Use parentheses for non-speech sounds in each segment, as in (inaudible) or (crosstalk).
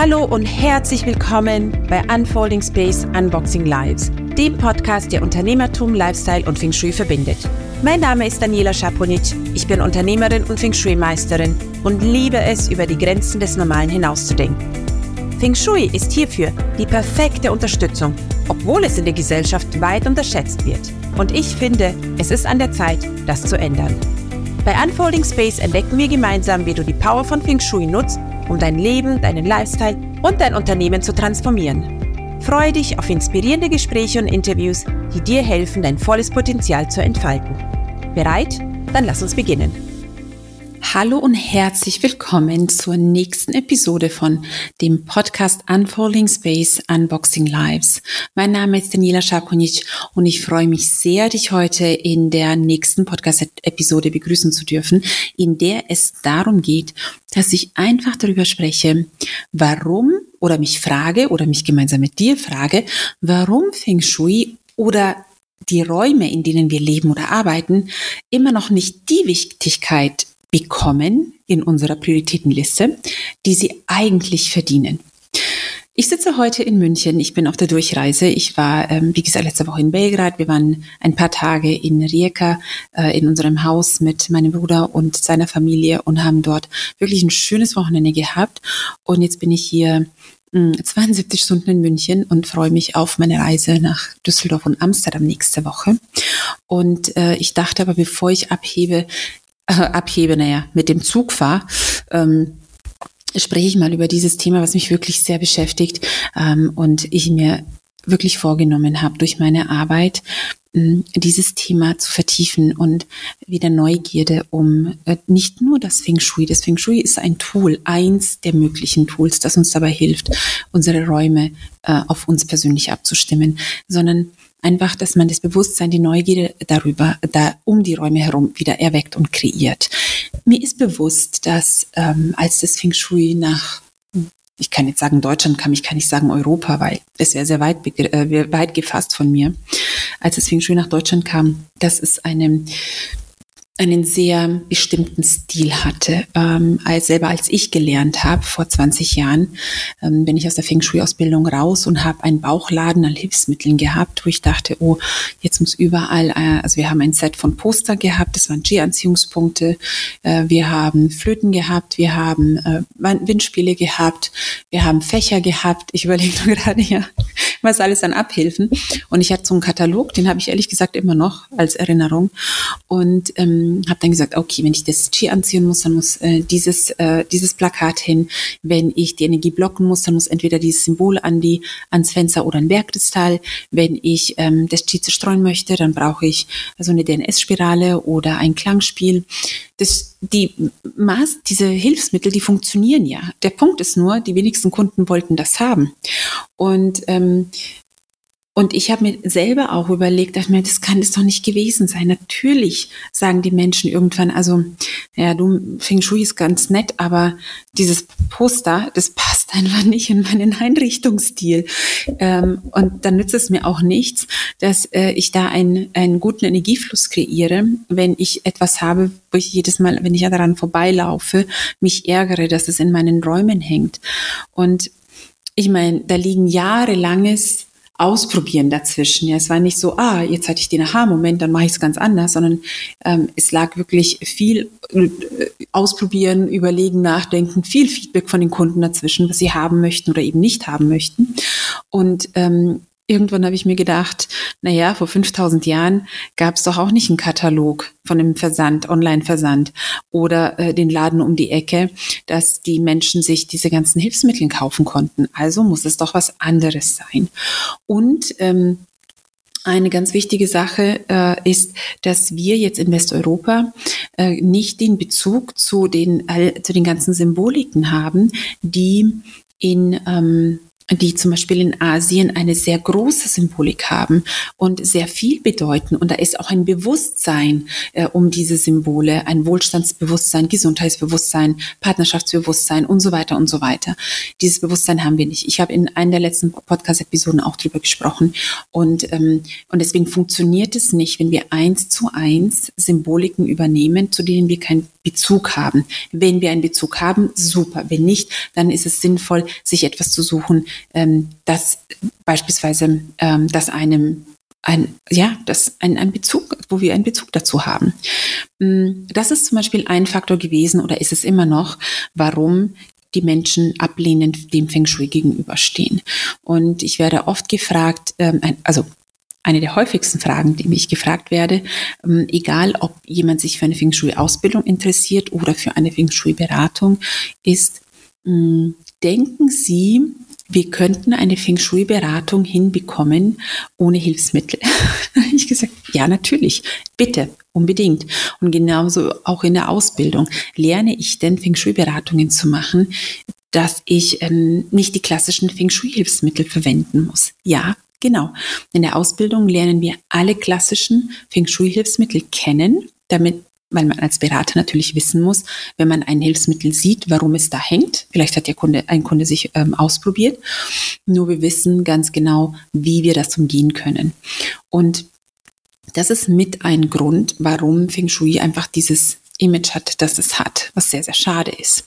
Hallo und herzlich willkommen bei Unfolding Space Unboxing Lives, dem Podcast, der Unternehmertum, Lifestyle und Feng Shui verbindet. Mein Name ist Daniela Schaponic, ich bin Unternehmerin und Feng Shui-Meisterin und liebe es, über die Grenzen des Normalen hinauszudenken. Feng Shui ist hierfür die perfekte Unterstützung, obwohl es in der Gesellschaft weit unterschätzt wird. Und ich finde, es ist an der Zeit, das zu ändern. Bei Unfolding Space entdecken wir gemeinsam, wie du die Power von Feng Shui nutzt, um dein Leben, deinen Lifestyle und dein Unternehmen zu transformieren. Freue dich auf inspirierende Gespräche und Interviews, die dir helfen, dein volles Potenzial zu entfalten. Bereit? Dann lass uns beginnen. Hallo und herzlich willkommen zur nächsten Episode von dem Podcast Unfolding Space Unboxing Lives. Mein Name ist Daniela Schakonic und ich freue mich sehr, dich heute in der nächsten Podcast-Episode begrüßen zu dürfen, in der es darum geht, dass ich einfach darüber spreche, warum oder mich frage oder mich gemeinsam mit dir frage, warum Feng Shui oder die Räume, in denen wir leben oder arbeiten, immer noch nicht die Wichtigkeit bekommen in unserer Prioritätenliste, die sie eigentlich verdienen. Ich sitze heute in München. Ich bin auf der Durchreise. Ich war, ähm, wie gesagt, letzte Woche in Belgrad. Wir waren ein paar Tage in Rijeka äh, in unserem Haus mit meinem Bruder und seiner Familie und haben dort wirklich ein schönes Wochenende gehabt. Und jetzt bin ich hier 72 hm, Stunden in München und freue mich auf meine Reise nach Düsseldorf und Amsterdam nächste Woche. Und äh, ich dachte aber, bevor ich abhebe, äh, abhebe, naja, mit dem Zug fahre, ähm, spreche ich mal über dieses Thema, was mich wirklich sehr beschäftigt ähm, und ich mir wirklich vorgenommen habe durch meine Arbeit, dieses Thema zu vertiefen und wieder Neugierde um äh, nicht nur das Feng Shui. Das Feng Shui ist ein Tool, eins der möglichen Tools, das uns dabei hilft, unsere Räume äh, auf uns persönlich abzustimmen, sondern einfach, dass man das Bewusstsein, die Neugierde darüber, da um die Räume herum wieder erweckt und kreiert. Mir ist bewusst, dass ähm, als das Feng Shui nach ich kann jetzt sagen Deutschland kam, ich kann nicht sagen Europa, weil es wäre sehr weit, äh, weit gefasst von mir. Als das Feng Shui nach Deutschland kam, das ist eine einen sehr bestimmten Stil hatte. Ähm, als selber als ich gelernt habe, vor 20 Jahren, ähm, bin ich aus der Feng Shui-Ausbildung raus und habe einen Bauchladen an Hilfsmitteln gehabt, wo ich dachte, oh, jetzt muss überall, äh, also wir haben ein Set von Poster gehabt, das waren G-Anziehungspunkte, äh, wir haben Flöten gehabt, wir haben äh, Windspiele gehabt, wir haben Fächer gehabt. Ich überlege nur (laughs) gerade, ja, was alles an Abhilfen. Und ich hatte so einen Katalog, den habe ich ehrlich gesagt immer noch als Erinnerung. Und ähm, habe dann gesagt, okay, wenn ich das Ski anziehen muss, dann muss äh, dieses, äh, dieses Plakat hin. Wenn ich die Energie blocken muss, dann muss entweder dieses Symbol an die, ans Fenster oder ein Bergkristall. Wenn ich ähm, das Qi zerstreuen möchte, dann brauche ich so eine DNS-Spirale oder ein Klangspiel. Das, die Maß, diese Hilfsmittel, die funktionieren ja. Der Punkt ist nur, die wenigsten Kunden wollten das haben. Und ähm, und ich habe mir selber auch überlegt, dachte mir, das kann es doch nicht gewesen sein. Natürlich sagen die Menschen irgendwann, also, ja, du, Feng Shui ist ganz nett, aber dieses Poster, das passt einfach nicht in meinen Einrichtungsstil. Ähm, und dann nützt es mir auch nichts, dass äh, ich da einen, einen guten Energiefluss kreiere, wenn ich etwas habe, wo ich jedes Mal, wenn ich daran vorbeilaufe, mich ärgere, dass es in meinen Räumen hängt. Und ich meine, da liegen jahrelanges Ausprobieren dazwischen. Ja, es war nicht so, ah, jetzt hatte ich den Aha-Moment, dann mache ich es ganz anders, sondern ähm, es lag wirklich viel äh, Ausprobieren, Überlegen, Nachdenken, viel Feedback von den Kunden dazwischen, was sie haben möchten oder eben nicht haben möchten. Und ähm, irgendwann habe ich mir gedacht, na ja, vor 5000 Jahren gab es doch auch nicht einen Katalog von einem Versand, Online-Versand oder äh, den Laden um die Ecke, dass die Menschen sich diese ganzen Hilfsmittel kaufen konnten. Also muss es doch was anderes sein. Und ähm, eine ganz wichtige Sache äh, ist, dass wir jetzt in Westeuropa äh, nicht den Bezug zu den, zu den ganzen Symboliken haben, die in ähm, die zum Beispiel in Asien eine sehr große Symbolik haben und sehr viel bedeuten. Und da ist auch ein Bewusstsein äh, um diese Symbole, ein Wohlstandsbewusstsein, Gesundheitsbewusstsein, Partnerschaftsbewusstsein und so weiter und so weiter. Dieses Bewusstsein haben wir nicht. Ich habe in einer der letzten Podcast-Episoden auch drüber gesprochen. Und, ähm, und deswegen funktioniert es nicht, wenn wir eins zu eins Symboliken übernehmen, zu denen wir keinen Bezug haben. Wenn wir einen Bezug haben, super. Wenn nicht, dann ist es sinnvoll, sich etwas zu suchen, ähm, das beispielsweise, ähm, das einem ein, ja, das ein, ein Bezug, wo wir einen Bezug dazu haben. Mm, das ist zum Beispiel ein Faktor gewesen oder ist es immer noch, warum die Menschen ablehnend dem Feng Shui gegenüberstehen. Und ich werde oft gefragt, ähm, also eine der häufigsten Fragen, die mich gefragt werde, ähm, egal ob jemand sich für eine Feng Shui-Ausbildung interessiert oder für eine Feng Shui-Beratung, ist, mm, denken Sie, wir könnten eine Feng Shui-Beratung hinbekommen ohne Hilfsmittel. (laughs) ich gesagt, ja, natürlich, bitte, unbedingt. Und genauso auch in der Ausbildung lerne ich denn Feng Shui-Beratungen zu machen, dass ich ähm, nicht die klassischen Feng Shui-Hilfsmittel verwenden muss. Ja, genau. In der Ausbildung lernen wir alle klassischen Feng Shui-Hilfsmittel kennen, damit weil man als Berater natürlich wissen muss, wenn man ein Hilfsmittel sieht, warum es da hängt. Vielleicht hat der Kunde, ein Kunde sich ähm, ausprobiert. Nur wir wissen ganz genau, wie wir das umgehen können. Und das ist mit ein Grund, warum Feng Shui einfach dieses Image hat, das es hat, was sehr, sehr schade ist.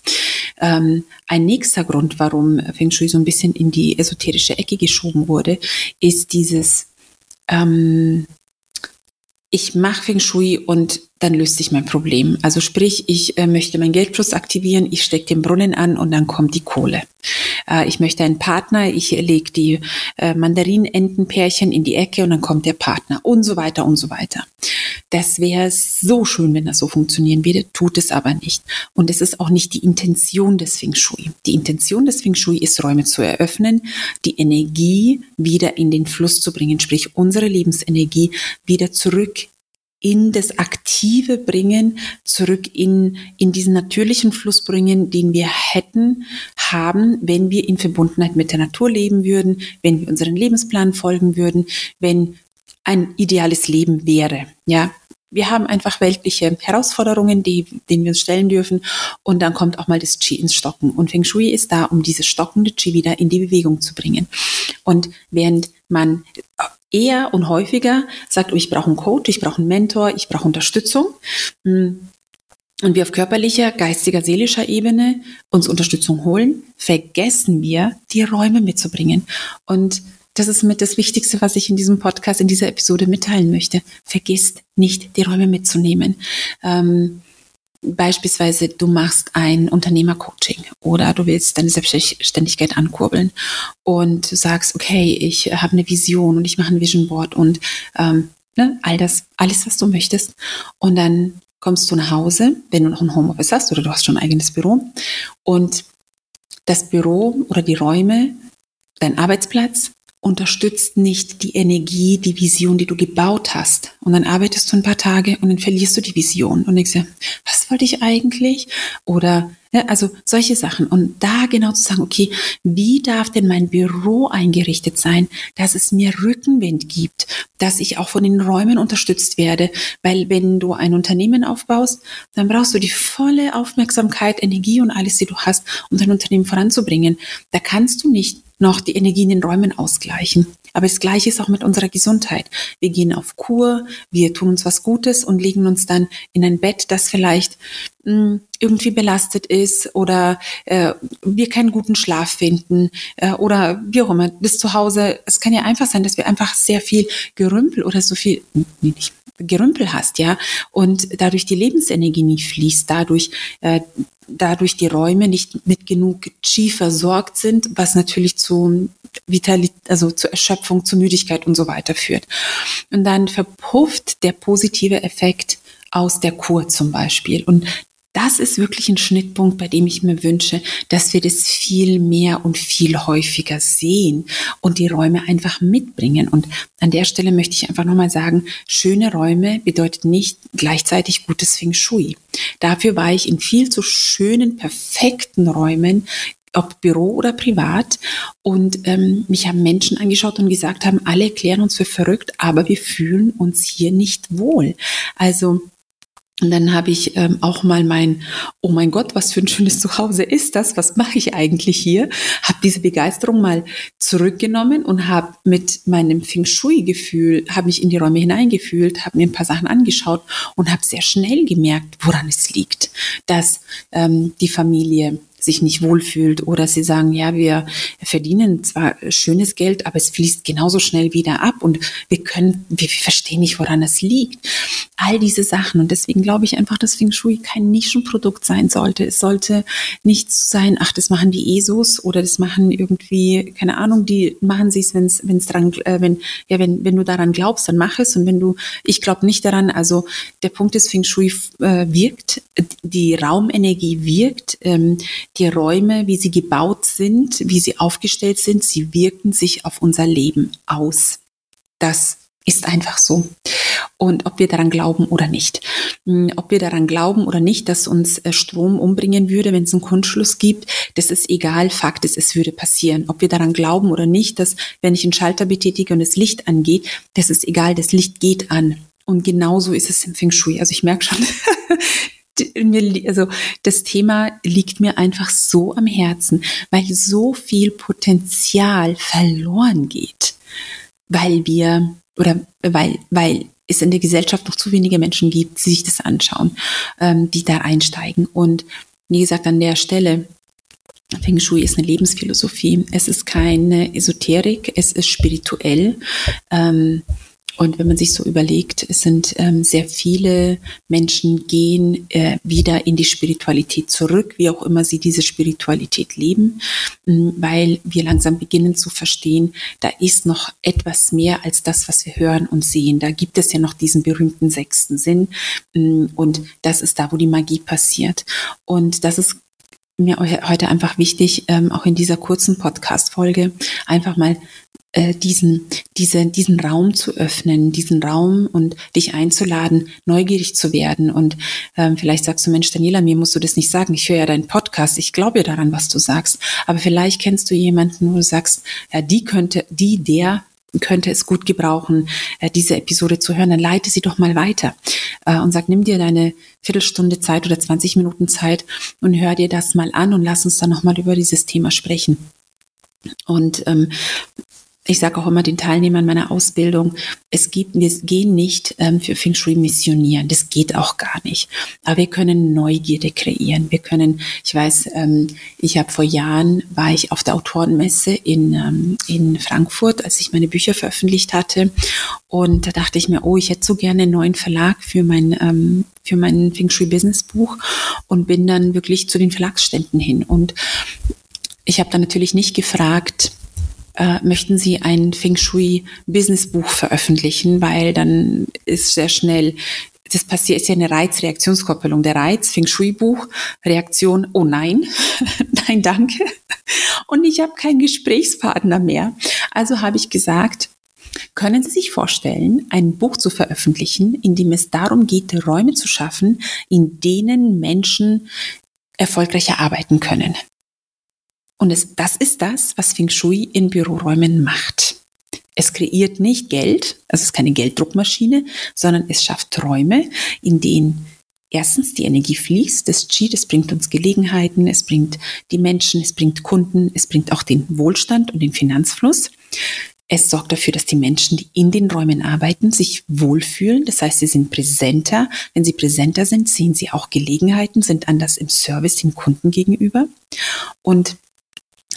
Ähm, ein nächster Grund, warum Feng Shui so ein bisschen in die esoterische Ecke geschoben wurde, ist dieses, ähm, ich mache Feng Shui und dann löst sich mein Problem. Also sprich, ich äh, möchte meinen Geldfluss aktivieren, ich stecke den Brunnen an und dann kommt die Kohle. Äh, ich möchte einen Partner, ich lege die äh, Mandarinentenpärchen in die Ecke und dann kommt der Partner und so weiter und so weiter. Das wäre so schön, wenn das so funktionieren würde, tut es aber nicht. Und es ist auch nicht die Intention des Feng Shui. Die Intention des Feng Shui ist, Räume zu eröffnen, die Energie wieder in den Fluss zu bringen, sprich unsere Lebensenergie wieder zurück in das Aktive bringen, zurück in, in diesen natürlichen Fluss bringen, den wir hätten, haben, wenn wir in Verbundenheit mit der Natur leben würden, wenn wir unseren Lebensplan folgen würden, wenn ein ideales Leben wäre. Ja, wir haben einfach weltliche Herausforderungen, die, denen wir uns stellen dürfen. Und dann kommt auch mal das Qi ins Stocken. Und Feng Shui ist da, um dieses stockende Qi wieder in die Bewegung zu bringen. Und während man eher und häufiger sagt, oh, ich brauche einen Coach, ich brauche einen Mentor, ich brauche Unterstützung. Hm. Und wir auf körperlicher, geistiger, seelischer Ebene uns Unterstützung holen, vergessen wir, die Räume mitzubringen. Und das ist mit das Wichtigste, was ich in diesem Podcast, in dieser Episode mitteilen möchte. Vergisst nicht, die Räume mitzunehmen. Ähm, Beispielsweise, du machst ein Unternehmercoaching oder du willst deine Selbstständigkeit ankurbeln und du sagst, okay, ich habe eine Vision und ich mache ein Vision Board und ähm, ne, all das, alles, was du möchtest. Und dann kommst du nach Hause, wenn du noch ein Homeoffice hast oder du hast schon ein eigenes Büro und das Büro oder die Räume, dein Arbeitsplatz unterstützt nicht die Energie, die Vision, die du gebaut hast. Und dann arbeitest du ein paar Tage und dann verlierst du die Vision und denkst dir, was wollte ich eigentlich? Oder ja, also solche Sachen. Und da genau zu sagen, okay, wie darf denn mein Büro eingerichtet sein, dass es mir Rückenwind gibt, dass ich auch von den Räumen unterstützt werde. Weil wenn du ein Unternehmen aufbaust, dann brauchst du die volle Aufmerksamkeit, Energie und alles, die du hast, um dein Unternehmen voranzubringen. Da kannst du nicht noch die Energie in den Räumen ausgleichen. Aber das Gleiche ist auch mit unserer Gesundheit. Wir gehen auf Kur, wir tun uns was Gutes und legen uns dann in ein Bett, das vielleicht mh, hm, irgendwie belastet ist oder äh, wir keinen guten Schlaf finden äh, oder wie auch immer. Das zu Hause, es kann ja einfach sein, dass wir einfach sehr viel Gerümpel oder so viel, nee, nicht Gerümpel hast, ja, und dadurch die Lebensenergie nicht fließt, dadurch äh, dadurch die Räume nicht mit genug Qi versorgt sind, was natürlich zu Vitalität, also zur Erschöpfung, zur Müdigkeit und so weiter führt. Und dann verpufft der positive Effekt aus der Kur zum Beispiel. Und das ist wirklich ein Schnittpunkt, bei dem ich mir wünsche, dass wir das viel mehr und viel häufiger sehen und die Räume einfach mitbringen. Und an der Stelle möchte ich einfach nochmal sagen, schöne Räume bedeutet nicht gleichzeitig gutes Feng Shui. Dafür war ich in viel zu schönen, perfekten Räumen ob Büro oder privat. Und ähm, mich haben Menschen angeschaut und gesagt haben, alle erklären uns für verrückt, aber wir fühlen uns hier nicht wohl. Also und dann habe ich ähm, auch mal mein, oh mein Gott, was für ein schönes Zuhause ist das? Was mache ich eigentlich hier? Habe diese Begeisterung mal zurückgenommen und habe mit meinem Feng Shui-Gefühl, habe mich in die Räume hineingefühlt, habe mir ein paar Sachen angeschaut und habe sehr schnell gemerkt, woran es liegt, dass ähm, die Familie sich nicht wohlfühlt oder sie sagen, ja, wir verdienen zwar schönes Geld, aber es fließt genauso schnell wieder ab und wir können, wir, verstehen nicht, woran es liegt. All diese Sachen und deswegen glaube ich einfach, dass Feng Shui kein Nischenprodukt sein sollte. Es sollte nicht sein, ach, das machen die ESOs oder das machen irgendwie, keine Ahnung, die machen sie es, wenn es wenn es dran, äh, wenn ja, wenn wenn du daran glaubst, dann mach es und wenn du, ich glaube nicht daran. Also der Punkt ist, Feng Shui äh, wirkt, die Raumenergie wirkt. Ähm, die Räume, wie sie gebaut sind, wie sie aufgestellt sind, sie wirken sich auf unser Leben aus. Das ist einfach so. Und ob wir daran glauben oder nicht. Hm, ob wir daran glauben oder nicht, dass uns äh, Strom umbringen würde, wenn es einen Kurzschluss gibt, das ist egal. Fakt ist, es würde passieren. Ob wir daran glauben oder nicht, dass wenn ich einen Schalter betätige und das Licht angeht, das ist egal. Das Licht geht an. Und genauso ist es im Feng Shui. Also ich merke schon, (laughs) also das Thema liegt mir einfach so am Herzen, weil so viel Potenzial verloren geht, weil wir oder weil, weil es in der Gesellschaft noch zu wenige Menschen gibt, die sich das anschauen, ähm, die da einsteigen. Und wie gesagt, an der Stelle, Feng Shui ist eine Lebensphilosophie. Es ist keine Esoterik, es ist spirituell. Ähm, und wenn man sich so überlegt, es sind ähm, sehr viele Menschen gehen äh, wieder in die Spiritualität zurück, wie auch immer sie diese Spiritualität leben, ähm, weil wir langsam beginnen zu verstehen, da ist noch etwas mehr als das, was wir hören und sehen. Da gibt es ja noch diesen berühmten sechsten Sinn ähm, und das ist da, wo die Magie passiert. Und das ist mir heute einfach wichtig, ähm, auch in dieser kurzen Podcast-Folge einfach mal äh, diesen, diese, diesen Raum zu öffnen, diesen Raum und dich einzuladen, neugierig zu werden. Und ähm, vielleicht sagst du, Mensch, Daniela, mir musst du das nicht sagen. Ich höre ja deinen Podcast. Ich glaube ja daran, was du sagst. Aber vielleicht kennst du jemanden, wo du sagst, ja, die könnte, die, der könnte es gut gebrauchen, äh, diese Episode zu hören, dann leite sie doch mal weiter äh, und sag, nimm dir deine Viertelstunde Zeit oder 20 Minuten Zeit und hör dir das mal an und lass uns dann nochmal über dieses Thema sprechen. Und ähm, ich sage auch immer den Teilnehmern meiner Ausbildung, es gibt, wir gehen nicht ähm, für Feng Shui missionieren, das geht auch gar nicht. Aber wir können Neugierde kreieren. Wir können, ich weiß, ähm, ich habe vor Jahren, war ich auf der Autorenmesse in, ähm, in Frankfurt, als ich meine Bücher veröffentlicht hatte. Und da dachte ich mir, oh, ich hätte so gerne einen neuen Verlag für mein, ähm, für mein Feng Shui Business Buch und bin dann wirklich zu den Verlagsständen hin. Und ich habe dann natürlich nicht gefragt, äh, möchten Sie ein Feng Shui Business Buch veröffentlichen, weil dann ist sehr schnell das passiert, ist ja eine Reizreaktionskoppelung. Der Reiz, Feng Shui Buch, Reaktion, oh nein, (laughs) nein, danke. Und ich habe keinen Gesprächspartner mehr. Also habe ich gesagt, können Sie sich vorstellen, ein Buch zu veröffentlichen, in dem es darum geht, Räume zu schaffen, in denen Menschen erfolgreicher arbeiten können? Und es, das ist das, was Feng Shui in Büroräumen macht. Es kreiert nicht Geld, also es ist keine Gelddruckmaschine, sondern es schafft Räume, in denen erstens die Energie fließt, das Qi, das bringt uns Gelegenheiten, es bringt die Menschen, es bringt Kunden, es bringt auch den Wohlstand und den Finanzfluss. Es sorgt dafür, dass die Menschen, die in den Räumen arbeiten, sich wohlfühlen. Das heißt, sie sind präsenter. Wenn sie präsenter sind, sehen sie auch Gelegenheiten, sind anders im Service dem Kunden gegenüber. Und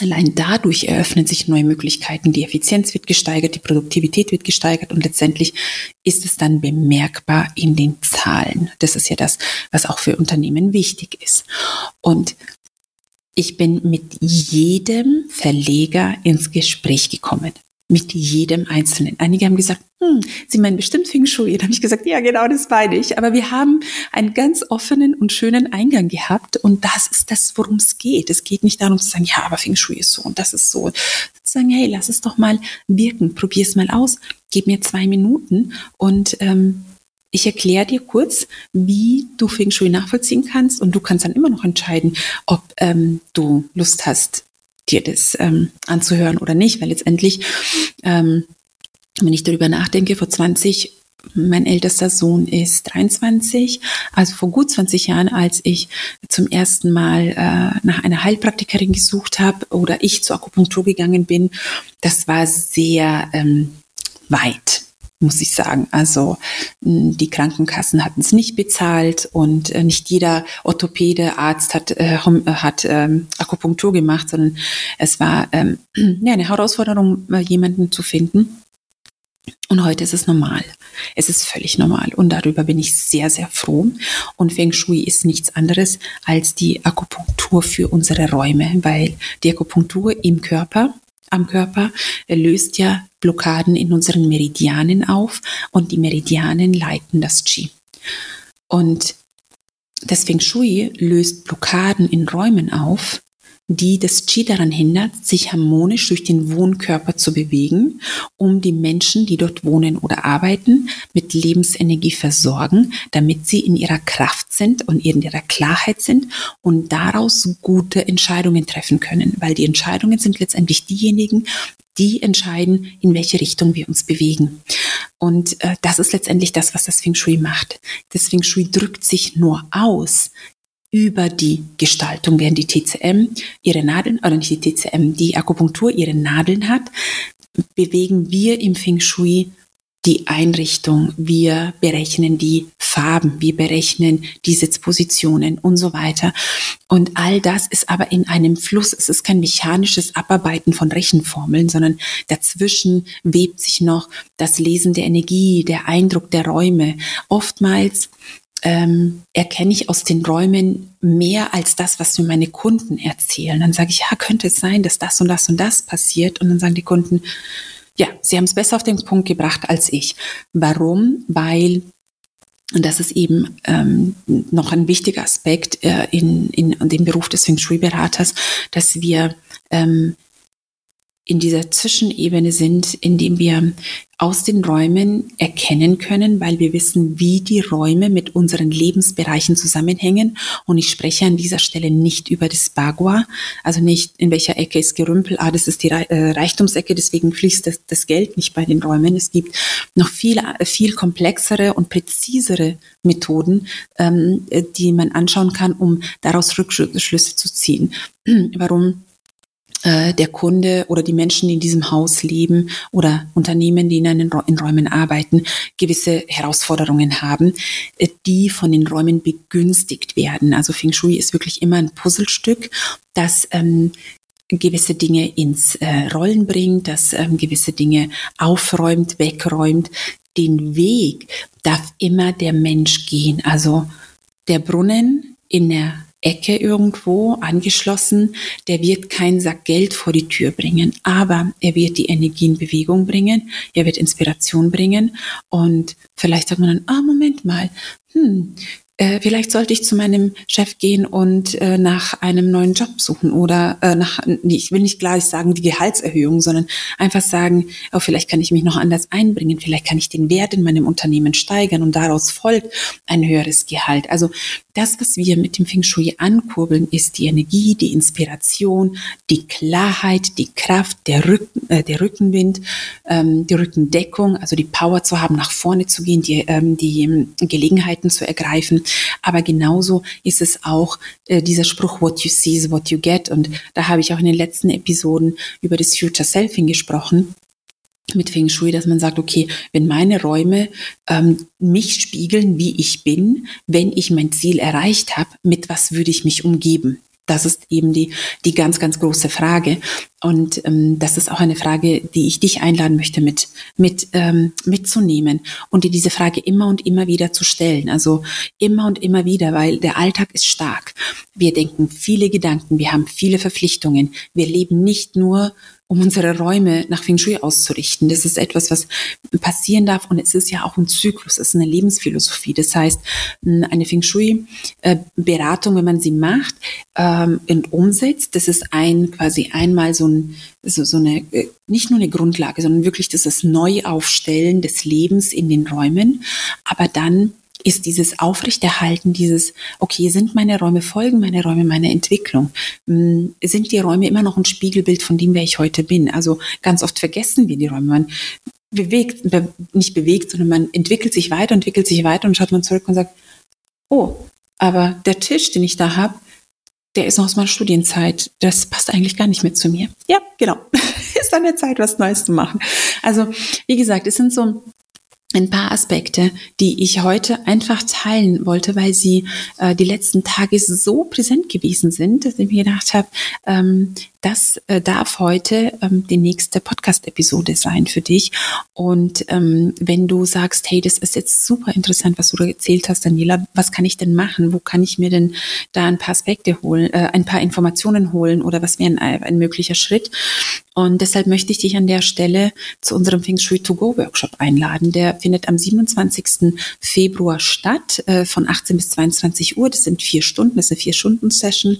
Allein dadurch eröffnen sich neue Möglichkeiten, die Effizienz wird gesteigert, die Produktivität wird gesteigert und letztendlich ist es dann bemerkbar in den Zahlen. Das ist ja das, was auch für Unternehmen wichtig ist. Und ich bin mit jedem Verleger ins Gespräch gekommen mit jedem Einzelnen. Einige haben gesagt, hm, Sie meinen bestimmt Feng Shui. Da habe ich gesagt, ja, genau, das meine ich. Aber wir haben einen ganz offenen und schönen Eingang gehabt und das ist das, worum es geht. Es geht nicht darum zu sagen, ja, aber Feng Shui ist so und das ist so. Sagen, hey, lass es doch mal wirken, probier es mal aus, gib mir zwei Minuten und ähm, ich erkläre dir kurz, wie du Feng Shui nachvollziehen kannst und du kannst dann immer noch entscheiden, ob ähm, du Lust hast, dir das ähm, anzuhören oder nicht, weil letztendlich, ähm, wenn ich darüber nachdenke, vor 20 mein ältester Sohn ist 23, also vor gut 20 Jahren, als ich zum ersten Mal äh, nach einer Heilpraktikerin gesucht habe oder ich zur Akupunktur gegangen bin. Das war sehr ähm, weit muss ich sagen. Also die Krankenkassen hatten es nicht bezahlt und äh, nicht jeder Orthopäde, Arzt hat, äh, hat ähm, Akupunktur gemacht, sondern es war ähm, (clears throat) ja, eine Herausforderung, jemanden zu finden. Und heute ist es normal. Es ist völlig normal. Und darüber bin ich sehr, sehr froh. Und Feng Shui ist nichts anderes als die Akupunktur für unsere Räume, weil die Akupunktur im Körper, am Körper, löst ja Blockaden in unseren Meridianen auf und die Meridianen leiten das Qi. Und das Feng Shui löst Blockaden in Räumen auf, die das Qi daran hindert, sich harmonisch durch den Wohnkörper zu bewegen, um die Menschen, die dort wohnen oder arbeiten, mit Lebensenergie versorgen, damit sie in ihrer Kraft sind und in ihrer Klarheit sind und daraus gute Entscheidungen treffen können, weil die Entscheidungen sind letztendlich diejenigen, die entscheiden, in welche Richtung wir uns bewegen. Und äh, das ist letztendlich das, was das Feng Shui macht. Das Feng Shui drückt sich nur aus, über die Gestaltung, während die TCM ihre Nadeln, oder nicht die TCM, die Akupunktur ihre Nadeln hat, bewegen wir im Feng Shui die Einrichtung, wir berechnen die Farben, wir berechnen die Sitzpositionen und so weiter. Und all das ist aber in einem Fluss. Es ist kein mechanisches Abarbeiten von Rechenformeln, sondern dazwischen webt sich noch das Lesen der Energie, der Eindruck der Räume. Oftmals ähm, erkenne ich aus den Räumen mehr als das, was mir meine Kunden erzählen. Dann sage ich, ja, könnte es sein, dass das und das und das passiert? Und dann sagen die Kunden, ja, sie haben es besser auf den Punkt gebracht als ich. Warum? Weil und das ist eben ähm, noch ein wichtiger Aspekt äh, in, in, dem Beruf des Feng Shui-Beraters, dass wir ähm, in dieser Zwischenebene sind, in dem wir aus den Räumen erkennen können, weil wir wissen, wie die Räume mit unseren Lebensbereichen zusammenhängen. Und ich spreche an dieser Stelle nicht über das Bagua, also nicht in welcher Ecke ist Gerümpel, ah, das ist die äh, Reichtumsecke, deswegen fließt das, das Geld nicht bei den Räumen. Es gibt noch viel, viel komplexere und präzisere Methoden, ähm, die man anschauen kann, um daraus Rückschlüsse zu ziehen. (clears throat) Warum äh, der Kunde oder die Menschen, die in diesem Haus leben oder Unternehmen, die in, einen, in Räumen arbeiten, gewisse Herausforderungen haben, äh, die von den Räumen begünstigt werden. Also Feng Shui ist wirklich immer ein Puzzlestück, das ähm, gewisse Dinge ins äh, Rollen bringt, das ähm, gewisse Dinge aufräumt, wegräumt. Den Weg darf immer der Mensch gehen. Also der Brunnen in der Ecke irgendwo angeschlossen, der wird keinen Sack Geld vor die Tür bringen, aber er wird die Energie in Bewegung bringen, er wird Inspiration bringen und vielleicht sagt man dann, ah, Moment mal, hm, äh, vielleicht sollte ich zu meinem Chef gehen und äh, nach einem neuen Job suchen oder äh, nach, ich will nicht gleich sagen die Gehaltserhöhung, sondern einfach sagen, oh, vielleicht kann ich mich noch anders einbringen, vielleicht kann ich den Wert in meinem Unternehmen steigern und daraus folgt ein höheres Gehalt. Also das, was wir mit dem Feng Shui ankurbeln, ist die Energie, die Inspiration, die Klarheit, die Kraft, der, Rücken, äh, der Rückenwind, ähm, die Rückendeckung, also die Power zu haben, nach vorne zu gehen, die, ähm, die ähm, Gelegenheiten zu ergreifen aber genauso ist es auch äh, dieser Spruch, what you see is what you get. Und da habe ich auch in den letzten Episoden über das Future Selfing gesprochen mit Feng Shui, dass man sagt, okay, wenn meine Räume ähm, mich spiegeln, wie ich bin, wenn ich mein Ziel erreicht habe, mit was würde ich mich umgeben? Das ist eben die, die ganz, ganz große Frage. Und ähm, das ist auch eine Frage, die ich dich einladen möchte, mit, mit, ähm, mitzunehmen und dir diese Frage immer und immer wieder zu stellen. Also immer und immer wieder, weil der Alltag ist stark. Wir denken viele Gedanken, wir haben viele Verpflichtungen. Wir leben nicht nur um unsere Räume nach Feng Shui auszurichten. Das ist etwas, was passieren darf und es ist ja auch ein Zyklus, es ist eine Lebensphilosophie. Das heißt, eine Feng Shui-Beratung, wenn man sie macht ähm, und umsetzt, das ist ein quasi einmal so ein, so, so eine, äh, nicht nur eine Grundlage, sondern wirklich dieses Neuaufstellen des Lebens in den Räumen. Aber dann ist dieses Aufrechterhalten, dieses, okay, sind meine Räume, folgen meine Räume meiner Entwicklung? Hm, sind die Räume immer noch ein Spiegelbild von dem, wer ich heute bin? Also ganz oft vergessen wir die Räume. Man bewegt, nicht bewegt, sondern man entwickelt sich weiter, entwickelt sich weiter und schaut man zurück und sagt, oh, aber der Tisch, den ich da habe, der ist noch aus meiner Studienzeit. Das passt eigentlich gar nicht mehr zu mir. Ja, genau. (laughs) ist an der Zeit, was Neues zu machen. Also, wie gesagt, es sind so ein paar Aspekte, die ich heute einfach teilen wollte, weil sie äh, die letzten Tage so präsent gewesen sind, dass ich mir gedacht habe, ähm, das äh, darf heute ähm, die nächste Podcast-Episode sein für dich. Und ähm, wenn du sagst, hey, das ist jetzt super interessant, was du da erzählt hast, Daniela, was kann ich denn machen? Wo kann ich mir denn da ein paar Aspekte holen, äh, ein paar Informationen holen oder was wäre ein, ein möglicher Schritt? Und deshalb möchte ich dich an der Stelle zu unserem Feng Shui to Go Workshop einladen. Der findet am 27. Februar statt, äh, von 18 bis 22 Uhr. Das sind vier Stunden, das ist eine Vier-Stunden-Session.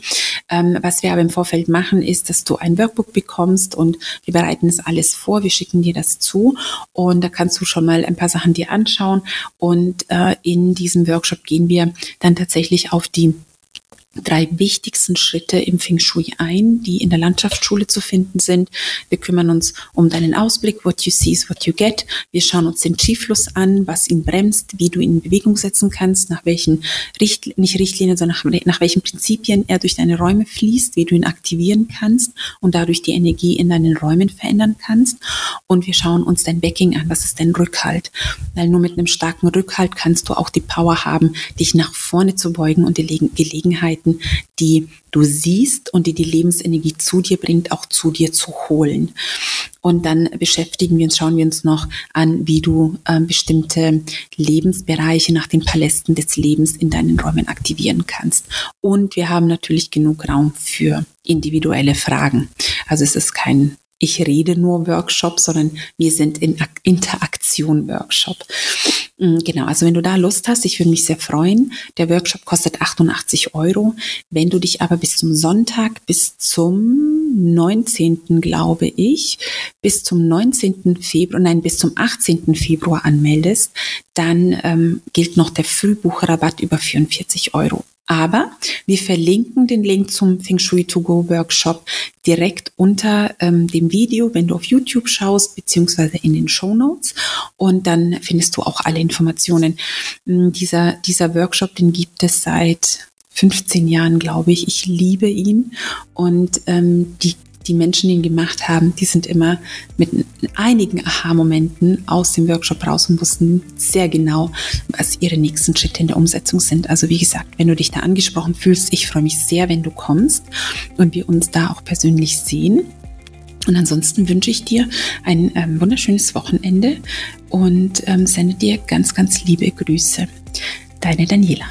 Ähm, was wir aber im Vorfeld machen, ist, dass du ein Workbook bekommst und wir bereiten das alles vor, wir schicken dir das zu und da kannst du schon mal ein paar Sachen dir anschauen und äh, in diesem Workshop gehen wir dann tatsächlich auf die drei wichtigsten Schritte im Feng Shui ein, die in der Landschaftsschule zu finden sind. Wir kümmern uns um deinen Ausblick, what you see is what you get. Wir schauen uns den Chi-Fluss an, was ihn bremst, wie du ihn in Bewegung setzen kannst, nach welchen Richt nicht Richtlinien, sondern nach, nach welchen Prinzipien er durch deine Räume fließt, wie du ihn aktivieren kannst und dadurch die Energie in deinen Räumen verändern kannst. Und wir schauen uns dein Backing an, was ist dein Rückhalt? Weil nur mit einem starken Rückhalt kannst du auch die Power haben, dich nach vorne zu beugen und die Gelegenheit Möglichkeiten, die du siehst und die die Lebensenergie zu dir bringt, auch zu dir zu holen. Und dann beschäftigen wir uns, schauen wir uns noch an, wie du äh, bestimmte Lebensbereiche nach den Palästen des Lebens in deinen Räumen aktivieren kannst. Und wir haben natürlich genug Raum für individuelle Fragen. Also es ist kein ich rede nur Workshop, sondern wir sind in Interaktion Workshop. Mm, genau, also wenn du da Lust hast, ich würde mich sehr freuen. Der Workshop kostet 88 Euro. Wenn du dich aber bis zum Sonntag, bis zum 19. glaube ich, bis zum 19. Februar, nein, bis zum 18. Februar anmeldest, dann ähm, gilt noch der Frühbuchrabatt über 44 Euro. Aber wir verlinken den Link zum Feng Shui To Go Workshop direkt unter ähm, dem Video, wenn du auf YouTube schaust, beziehungsweise in den Show Notes. Und dann findest du auch alle Informationen. Hm, dieser, dieser Workshop, den gibt es seit 15 Jahren, glaube ich. Ich liebe ihn und ähm, die die Menschen ihn gemacht haben, die sind immer mit einigen Aha-Momenten aus dem Workshop raus und wussten sehr genau, was ihre nächsten Schritte in der Umsetzung sind. Also wie gesagt, wenn du dich da angesprochen fühlst, ich freue mich sehr, wenn du kommst und wir uns da auch persönlich sehen. Und ansonsten wünsche ich dir ein ähm, wunderschönes Wochenende und ähm, sende dir ganz, ganz liebe Grüße. Deine Daniela.